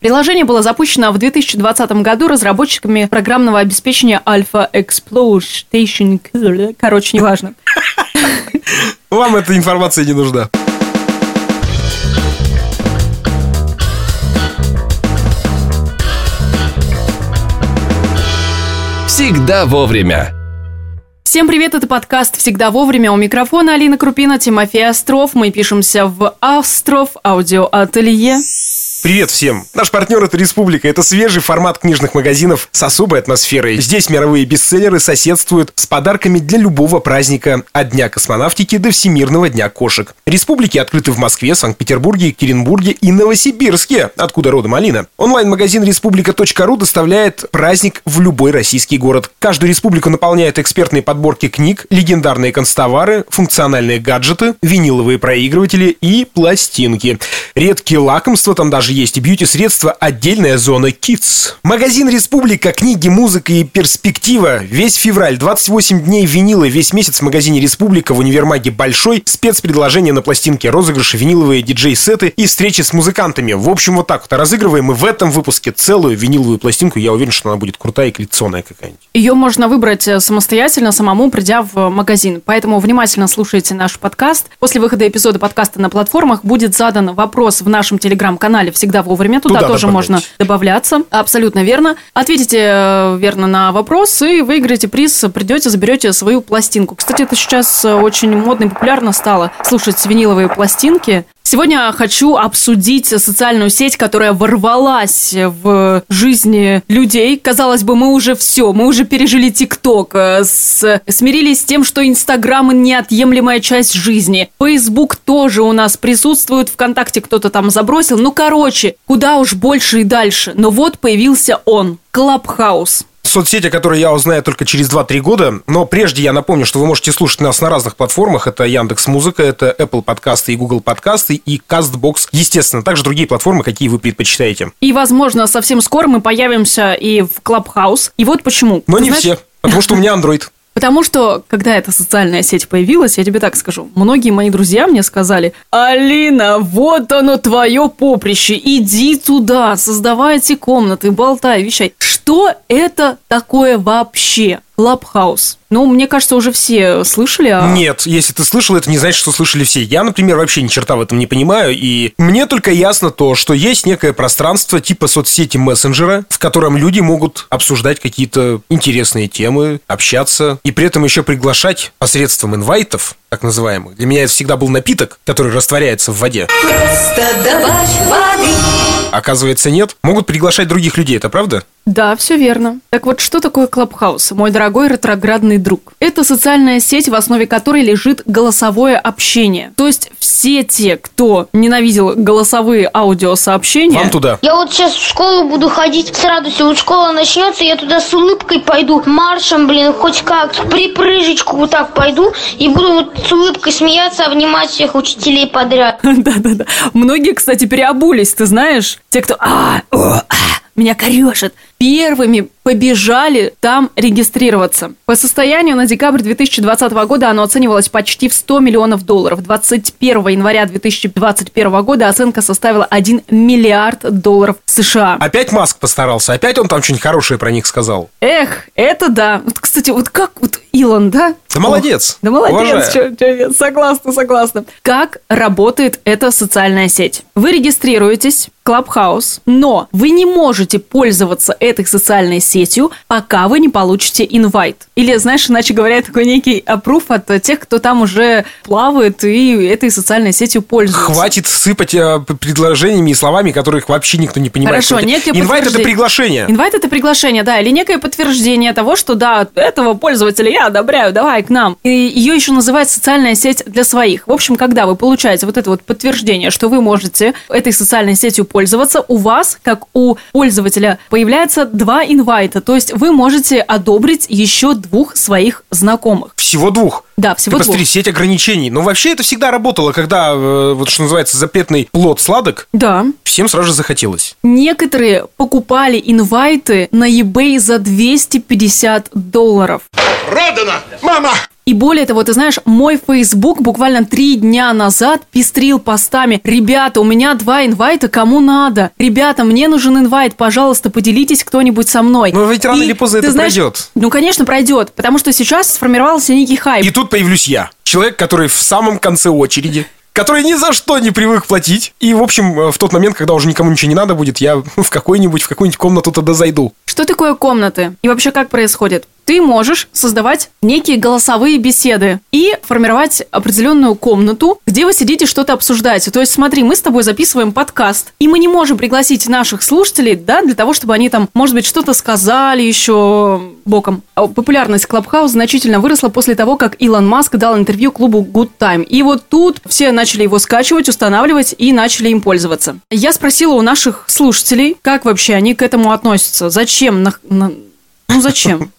Приложение было запущено в 2020 году разработчиками программного обеспечения Alpha Exploitation. Короче, неважно. Вам эта информация не нужна. Всегда вовремя. Всем привет, это подкаст «Всегда вовремя». У микрофона Алина Крупина, Тимофей Остров. Мы пишемся в Остров аудиоателье. Привет всем! Наш партнер — это Республика. Это свежий формат книжных магазинов с особой атмосферой. Здесь мировые бестселлеры соседствуют с подарками для любого праздника от Дня космонавтики до Всемирного дня кошек. Республики открыты в Москве, Санкт-Петербурге, Екатеринбурге и Новосибирске, откуда родом Алина. Онлайн-магазин республика.ру доставляет праздник в любой российский город. Каждую республику наполняют экспертные подборки книг, легендарные констовары, функциональные гаджеты, виниловые проигрыватели и пластинки. Редкие лакомства там даже есть и бьюти-средства отдельная зона Kids. Магазин Республика, книги, музыка и перспектива. Весь февраль, 28 дней винила, весь месяц в магазине Республика в универмаге Большой, спецпредложения на пластинке, розыгрыши, виниловые диджей-сеты и встречи с музыкантами. В общем, вот так вот разыгрываем мы в этом выпуске целую виниловую пластинку. Я уверен, что она будет крутая и коллекционная какая-нибудь. Ее можно выбрать э, самостоятельно, самому придя в магазин. Поэтому внимательно слушайте наш подкаст. После выхода эпизода подкаста на платформах будет задан вопрос в нашем телеграм-канале всегда вовремя. Туда, Туда тоже добавлять. можно добавляться. Абсолютно верно. Ответите э, верно на вопрос и выиграете приз. Придете, заберете свою пластинку. Кстати, это сейчас э, очень модно и популярно стало слушать виниловые пластинки. Сегодня хочу обсудить социальную сеть, которая ворвалась в жизни людей. Казалось бы, мы уже все, мы уже пережили ТикТок, э, смирились с тем, что Инстаграм неотъемлемая часть жизни. Фейсбук тоже у нас присутствует, ВКонтакте кто-то там забросил. Ну, короче, куда уж больше и дальше. Но вот появился он, Клабхаус. Соцсеть, о которой я узнаю только через 2-3 года. Но прежде я напомню, что вы можете слушать нас на разных платформах. Это Яндекс Музыка, это Apple подкасты и Google подкасты и Castbox. Естественно, также другие платформы, какие вы предпочитаете. И, возможно, совсем скоро мы появимся и в Клабхаус. И вот почему. Но Ты не знаешь, все, потому что у меня Android. Потому что, когда эта социальная сеть появилась, я тебе так скажу, многие мои друзья мне сказали, Алина, вот оно твое поприще, иди туда, создавай эти комнаты, болтай, вещай. Что это такое вообще? Клабхаус. Ну, мне кажется, уже все слышали о... Нет, если ты слышал, это не значит, что слышали все. Я, например, вообще ни черта в этом не понимаю, и мне только ясно то, что есть некое пространство типа соцсети мессенджера, в котором люди могут обсуждать какие-то интересные темы, общаться, и при этом еще приглашать посредством инвайтов, так называемых. Для меня это всегда был напиток, который растворяется в воде. Просто добавь воды. Оказывается, нет. Могут приглашать других людей, это правда? Да, все верно. Так вот, что такое Клабхаус, мой дорогой ретроградный друг? Это социальная сеть, в основе которой лежит голосовое общение. То есть все те, кто ненавидел голосовые аудиосообщения... Вам туда. Я вот сейчас в школу буду ходить с радостью. Вот школа начнется, я туда с улыбкой пойду, маршем, блин, хоть как, припрыжечку вот так пойду и буду вот с улыбкой смеяться, обнимать всех учителей подряд. Да-да-да. Многие, кстати, переобулись, ты знаешь? Те, кто... А, а, меня корешит. Первыми побежали там регистрироваться. По состоянию на декабрь 2020 года оно оценивалось почти в 100 миллионов долларов. 21 января 2021 года оценка составила 1 миллиард долларов США. Опять Маск постарался, опять он там что-нибудь хорошее про них сказал. Эх, это да. Вот, кстати, вот как вот Илон, да? Да молодец. Да молодец, чё- согласна, согласна. Как работает эта социальная сеть? Вы регистрируетесь в Clubhouse, но вы не можете пользоваться этой социальной сетью, пока вы не получите инвайт. Или, знаешь, иначе говоря, такой некий опруф от тех, кто там уже плавает и этой социальной сетью пользуется. Хватит сыпать э, предложениями и словами, которых вообще никто не понимает. Хорошо, некое Инвайт это приглашение. Инвайт это приглашение, да, или некое подтверждение того, что да, этого пользователя я одобряю, давай к нам. И ее еще называют социальная сеть для своих. В общем, когда вы получаете вот это вот подтверждение, что вы можете этой социальной сетью пользоваться, у вас, как у пользователя, появляется два инвайта, то есть вы можете одобрить еще двух своих знакомых. Всего двух. Да, всего Ты посмотри, двух. сеть ограничений. Но вообще это всегда работало, когда, э, вот что называется, запретный плод сладок, Да. всем сразу же захотелось. Некоторые покупали инвайты на eBay за 250 долларов. Продано! Мама! И более того, ты знаешь, мой Facebook буквально три дня назад пестрил постами. Ребята, у меня два инвайта, кому надо? Ребята, мне нужен инвайт, пожалуйста, поделитесь кто-нибудь со мной. Но ведь рано И или поздно это знаешь, пройдет. Ну, конечно, пройдет, потому что сейчас сформировался некий хайп. И тут появлюсь я. Человек, который в самом конце очереди который ни за что не привык платить. И, в общем, э, в тот момент, когда уже никому ничего не надо будет, я в какой-нибудь, в какую-нибудь комнату тогда зайду. Что такое комнаты? И вообще как происходит? Ты можешь создавать некие голосовые беседы и формировать определенную комнату, где вы сидите что-то обсуждаете. То есть смотри, мы с тобой записываем подкаст, и мы не можем пригласить наших слушателей, да, для того, чтобы они там, может быть, что-то сказали еще боком. А Популярность Клабхаус значительно выросла после того, как Илон Маск дал интервью клубу Good Time. И вот тут все начали его скачивать, устанавливать и начали им пользоваться. Я спросила у наших слушателей, как вообще они к этому относятся, зачем, на- на- ну зачем?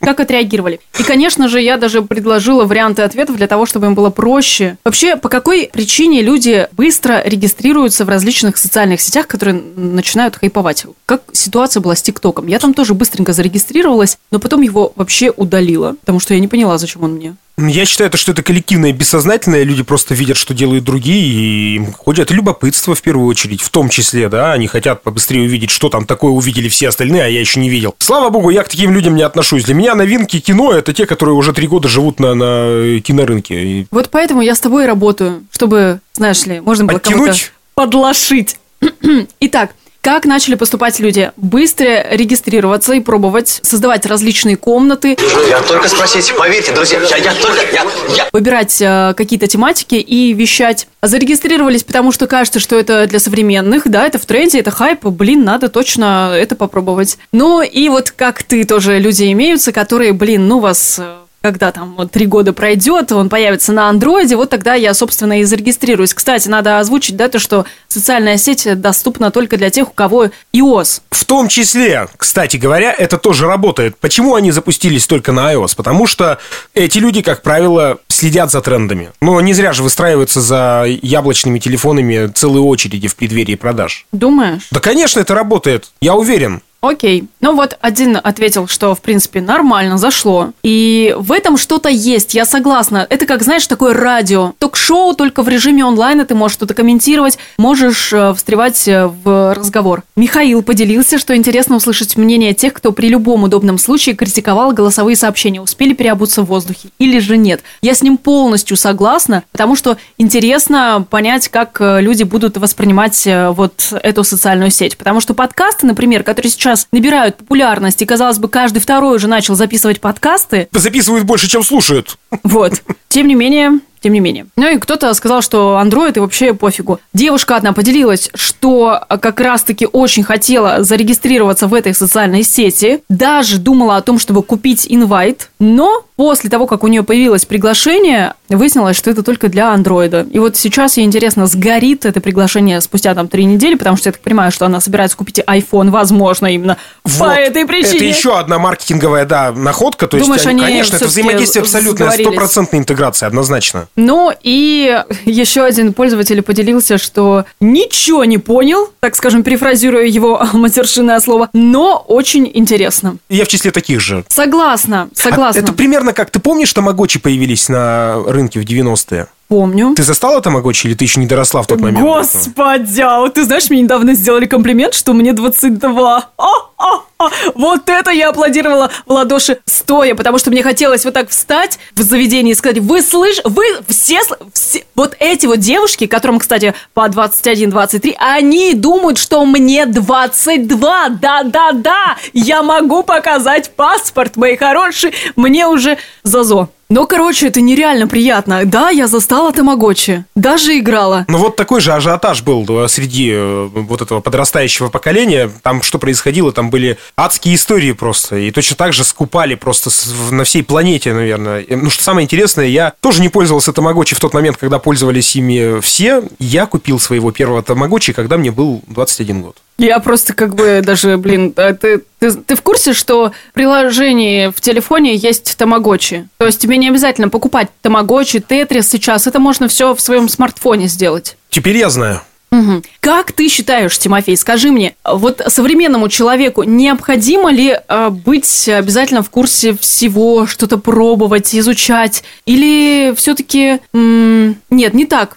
Как отреагировали? И, конечно же, я даже предложила варианты ответов для того, чтобы им было проще. Вообще, по какой причине люди быстро регистрируются в различных социальных сетях, которые начинают хайповать? Как ситуация была с ТикТоком? Я там тоже быстренько зарегистрировалась, но потом его вообще удалила, потому что я не поняла, зачем он мне. Я считаю, что это коллективное бессознательное. Люди просто видят, что делают другие, и им ходят любопытство в первую очередь, в том числе, да, они хотят побыстрее увидеть, что там такое увидели все остальные, а я еще не видел. Слава богу, я к таким людям не отношусь. Для меня новинки кино – это те, которые уже три года живут на, на кинорынке. И Вот поэтому я с тобой и работаю, чтобы, знаешь ли, можно было Оттянуть? подлошить. Итак, как начали поступать люди? Быстро регистрироваться и пробовать, создавать различные комнаты, Я только спросить, поверьте, друзья, я, я только, я, я... выбирать э, какие-то тематики и вещать. Зарегистрировались, потому что кажется, что это для современных, да, это в тренде, это хайп, блин, надо точно это попробовать. Ну и вот как ты тоже люди имеются, которые, блин, ну вас э, когда там вот три года пройдет, он появится на андроиде, вот тогда я, собственно, и зарегистрируюсь. Кстати, надо озвучить, да, то, что социальная сеть доступна только для тех, у кого iOS. В том числе, кстати говоря, это тоже работает. Почему они запустились только на iOS? Потому что эти люди, как правило, следят за трендами. Но не зря же выстраиваются за яблочными телефонами целые очереди в преддверии продаж. Думаешь? Да, конечно, это работает. Я уверен. Окей. Ну вот один ответил, что, в принципе, нормально, зашло. И в этом что-то есть, я согласна. Это как, знаешь, такое радио. Ток-шоу, только в режиме онлайна ты можешь что-то комментировать, можешь э, встревать э, в разговор. Михаил поделился, что интересно услышать мнение тех, кто при любом удобном случае критиковал голосовые сообщения, успели переобуться в воздухе или же нет. Я с ним полностью согласна, потому что интересно понять, как э, люди будут воспринимать вот эту социальную сеть. Потому что подкасты, например, которые сейчас набирают популярность, и, казалось бы, каждый второй уже начал записывать подкасты, Записывают больше, чем слушают. вот. Тем не менее, тем не менее. Ну и кто-то сказал, что Android и вообще пофигу. Девушка одна поделилась, что как раз-таки очень хотела зарегистрироваться в этой социальной сети, даже думала о том, чтобы купить инвайт, но после того, как у нее появилось приглашение, выяснилось, что это только для андроида. И вот сейчас ей интересно, сгорит это приглашение спустя там три недели, потому что я так понимаю, что она собирается купить iPhone, возможно, именно по Вот. этой причине. Это еще одна маркетинговая, да, находка. То Думаешь, есть, они, конечно, это взаимодействие сговорились? стопроцентная интеграция, однозначно. Ну и еще один пользователь поделился, что ничего не понял, так скажем, перефразируя его матершинное слово, но очень интересно. Я в числе таких же. Согласна, А согласна. Это примерно как, ты помнишь, тамагочи появились на рынке в 90-е? Помню. Ты застала тамагочи или ты еще не доросла в тот момент? Господи, а вот ты знаешь, мне недавно сделали комплимент, что мне 22. А, а, а. Вот это я аплодировала в ладоши стоя, потому что мне хотелось вот так встать в заведении и сказать, вы слышите, вы все, все- вот эти вот девушки, которым, кстати, по 21-23, они думают, что мне 22, да-да-да, я могу показать паспорт, мои хорошие, мне уже зазо. Но, короче, это нереально приятно. Да, я застала Тамагочи. Даже играла. Ну вот такой же ажиотаж был э, среди э, вот этого подрастающего поколения. Там что происходило, там были адские истории просто. И точно так же скупали просто на всей планете, наверное. Ну что самое интересное, я тоже не пользовался тамагочи в тот момент, когда пользовались ими все. Я купил своего первого тамагочи, когда мне был 21 год. Я просто как бы даже, блин, а ты, ты, в курсе, что в приложении в телефоне есть тамагочи? То есть тебе не обязательно покупать тамагочи, тетрис сейчас. Это можно все в своем смартфоне сделать. Теперь я знаю. Мгм. Как ты считаешь, Тимофей, скажи мне, вот современному человеку необходимо ли э, быть обязательно в курсе всего, что-то пробовать, изучать? Или все-таки... нет, не так.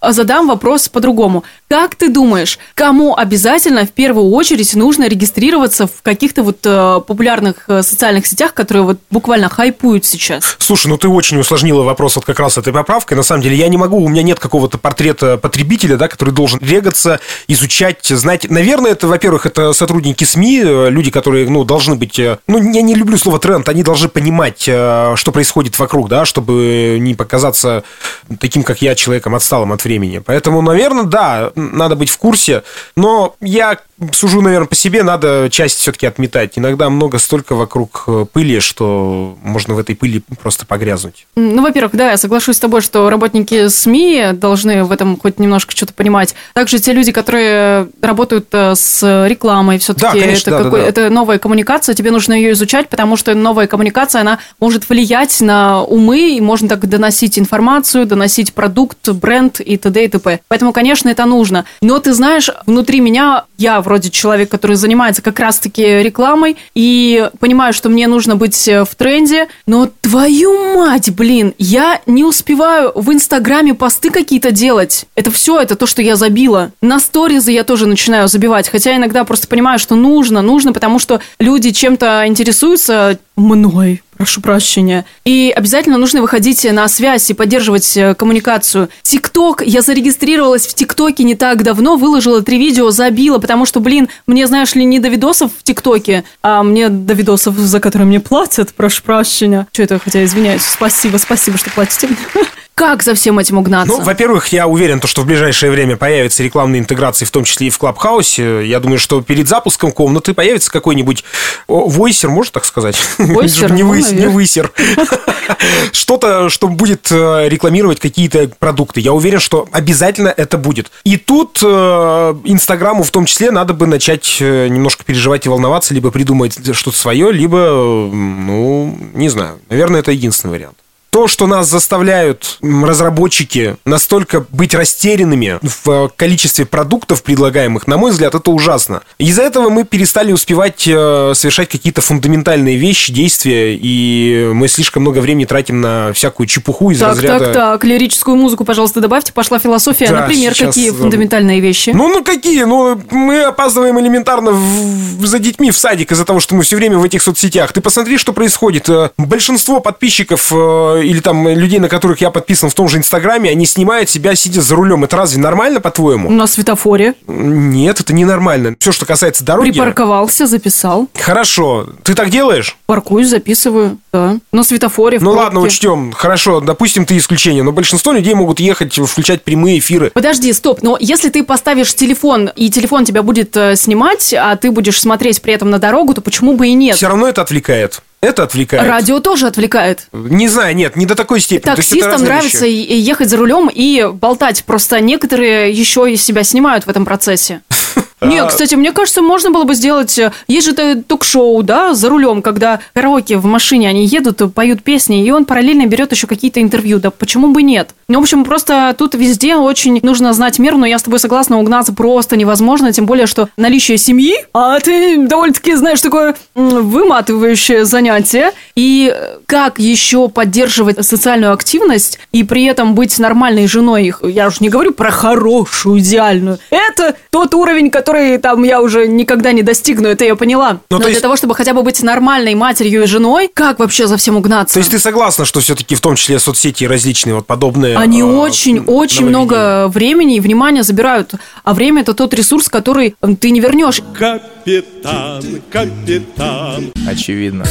А Задам вопрос по-другому. Как ты думаешь, кому обязательно в первую очередь нужно регистрироваться в каких-то вот э, популярных э, социальных сетях, которые вот буквально хайпуют сейчас? Слушай, ну ты очень усложнила вопрос вот как раз этой поправкой. На самом деле я не могу, у меня нет какого-то портрета потребителя, да, который должен регаться, изучать, знать. Наверное, это, во-первых, это сотрудники СМИ, э, люди, которые, ну, должны быть... э, Ну, я не люблю слово тренд, они должны понимать, э, что происходит вокруг, да, чтобы не показаться таким, как я, человеком отсталым от времени. Поэтому, наверное, да, надо быть в курсе. Но я сужу, наверное, по себе, надо часть все-таки отметать. Иногда много столько вокруг э, пыли, что можно в этой пыли просто погрязнуть. Ну, во-первых, да, я соглашусь с тобой, что работники СМИ должны в этом хоть немножко что-то понимать. Также те люди, которые работают э, с рекламой, все-таки Да, конечно, это, да, да, какой- да. это новая коммуникация, тебе нужно ее изучать, потому что новая коммуникация, она может влиять на умы, и можно так доносить информацию, доносить продукт, бренд и т.д. и т.п. Поэтому, конечно, это нужно. Но ты знаешь, внутри меня, я вроде человек, который занимается как раз-таки рекламой, и понимаю, что мне нужно быть э, в тренде, но твою мать, блин, я не успеваю в Инстаграме посты какие-то делать. Это все, это то, что я забила. На сторизы я тоже начинаю забивать, хотя иногда просто понимаю, что нужно, нужно, потому что люди чем-то интересуются мной, прошу прощения. И обязательно нужно выходить на связь и поддерживать э, коммуникацию. ТикТок, я зарегистрировалась в ТикТоке не так давно, выложила три видео, забила, потому что, блин, мне, знаешь ли, не до видосов в ТикТоке, а мне до видосов, за которые мне платят, прошу прощения. Что это, хотя извиняюсь, спасибо, спасибо, что платите мне. Как за всем этим угнаться? Ну, во-первых, я уверен, то, что в ближайшее время появятся рекламные интеграции, в том числе и в Клабхаусе. Я думаю, что перед запуском комнаты появится какой-нибудь войсер, можно так сказать? Войсер, Не ну, высер. Что-то, что будет э, рекламировать какие-то продукты. Я уверен, что обязательно это будет. И тут э, Инстаграму в том числе надо бы начать э, немножко переживать и волноваться, либо придумать что-то свое, либо, ну, не знаю. Наверное, это единственный вариант. То, что нас заставляют разработчики настолько быть растерянными в э, количестве продуктов предлагаемых, на мой взгляд, это ужасно. Из-за этого мы перестали успевать э, совершать какие-то фундаментальные вещи, действия, и мы слишком много времени тратим на всякую чепуху из Так, разряда... так, так, лирическую музыку, пожалуйста, добавьте. Пошла философия. Да, Например, сейчас, какие фундаментальные вещи? Ну, ну какие? Ну, мы опаздываем элементарно в- за детьми в садик из-за того, что мы все время в этих соцсетях. Ты посмотри, что происходит. Э, Большинство подписчиков или там людей, на которых я подписан в том же Инстаграме, они снимают себя, сидя за рулем. Это разве нормально, по-твоему? На светофоре. Нет, это ненормально. Все, что касается дороги... Припарковался, записал. Хорошо. Ты так делаешь? Паркуюсь, записываю. Да. На светофоре. Ну пробке. ладно, учтем. Хорошо, допустим, ты исключение. Но большинство людей могут ехать, включать прямые эфиры. Подожди, стоп, но если ты поставишь телефон, и телефон тебя будет э, снимать, а ты будешь смотреть при этом на дорогу, то почему бы и нет? Все равно это отвлекает. Это отвлекает. Радио тоже отвлекает. Не знаю, нет, не до такой степени. Таксистам нравится вещи. ехать за рулем и болтать. Просто некоторые еще и себя снимают в этом процессе. Нет, А. кстати, мне кажется, можно было бы сделать... э, Есть же ток-шоу, да, за рулем, когда караоке в машине, они едут, поют песни, и он параллельно берет еще какие-то интервью. Да почему бы нет? Ну, в общем, просто тут везде очень нужно знать меру, но я с тобой согласна, угнаться просто невозможно, тем более, что наличие семьи, а ты довольно-таки знаешь такое выматывающее занятие, и как еще поддерживать социальную активность и при этом быть нормальной женой я уж не говорю про хорошую, идеальную, это тот уровень, который там я уже никогда не достигну, это я поняла. Ну, Но то для есть- того, чтобы хотя бы быть нормальной матерью и женой, как вообще за всем угнаться? То есть ты согласна, что все-таки в том числе соцсети и различные вот подобные... Они э, очень, очень много времени и внимания забирают. А время это тот ресурс, который ты не вернешь. Капитан, капитан. Очевидно.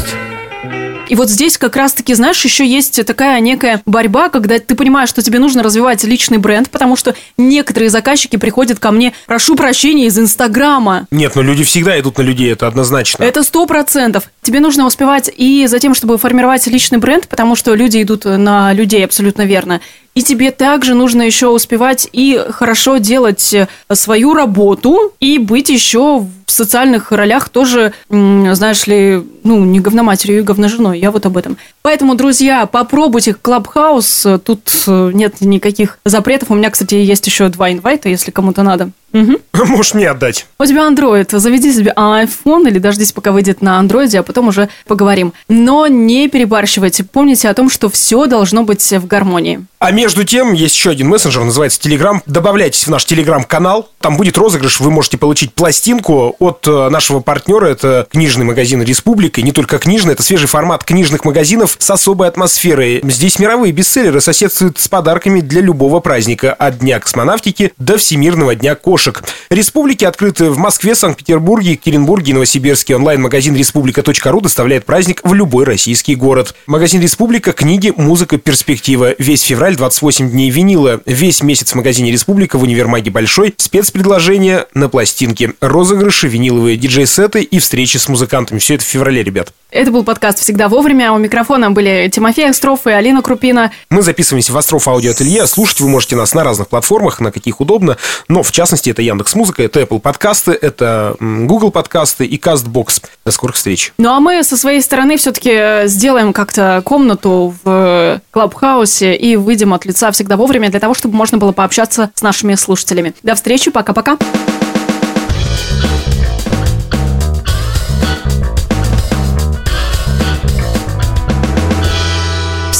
И вот здесь как раз-таки, знаешь, еще есть такая некая борьба, когда ты понимаешь, что тебе нужно развивать личный бренд, потому что некоторые заказчики приходят ко мне, прошу прощения, из Инстаграма. Нет, но люди всегда идут на людей, это однозначно. Это сто процентов. Тебе нужно успевать и за тем, чтобы формировать личный бренд, потому что люди идут на людей, абсолютно верно. И тебе также нужно еще успевать и хорошо делать свою работу, и быть еще в социальных ролях тоже, знаешь ли, ну, не говноматерью и говноженой. я вот об этом. Поэтому, друзья, попробуйте Клабхаус. Тут э, нет никаких запретов. У меня, кстати, есть еще два инвайта, если кому-то надо. Угу. Можешь мне отдать. У тебя Android, заведи себе iPhone или дождись, пока выйдет на Android, а потом уже поговорим. Но не перебарщивайте. Помните о том, что все должно быть в гармонии. А между тем, есть еще один мессенджер, называется Telegram. Добавляйтесь в наш Telegram-канал. Там будет розыгрыш. Вы можете получить пластинку от э, нашего партнера. Это книжный магазин «Республика». И не только книжный, это свежий формат книжных магазинов с особой атмосферой. Здесь мировые бестселлеры соседствуют с подарками для любого праздника. От Дня космонавтики до Всемирного дня кошек. Республики открыты в Москве, Санкт-Петербурге, Екатеринбурге и Новосибирске. Онлайн-магазин республика.ру доставляет праздник в любой российский город. Магазин «Республика» – книги, музыка, перспектива. Весь февраль 28 дней винила. Весь месяц в магазине «Республика» в универмаге «Большой». Спецпредложения на пластинки. Розыгрыши, виниловые диджей-сеты и встречи с музыкантами. Все это в феврале, ребят. Это был подкаст «Всегда вовремя». У микрофона были Тимофей Остров и Алина Крупина. Мы записываемся в Остров Аудио Ателье. Слушать вы можете нас на разных платформах, на каких удобно. Но, в частности, это Яндекс Музыка, это Apple подкасты, это Google подкасты и Castbox. До скорых встреч. Ну, а мы со своей стороны все-таки сделаем как-то комнату в Клабхаусе и выйдем от лица «Всегда вовремя» для того, чтобы можно было пообщаться с нашими слушателями. До встречи, пока-пока.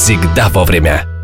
Всегда вовремя.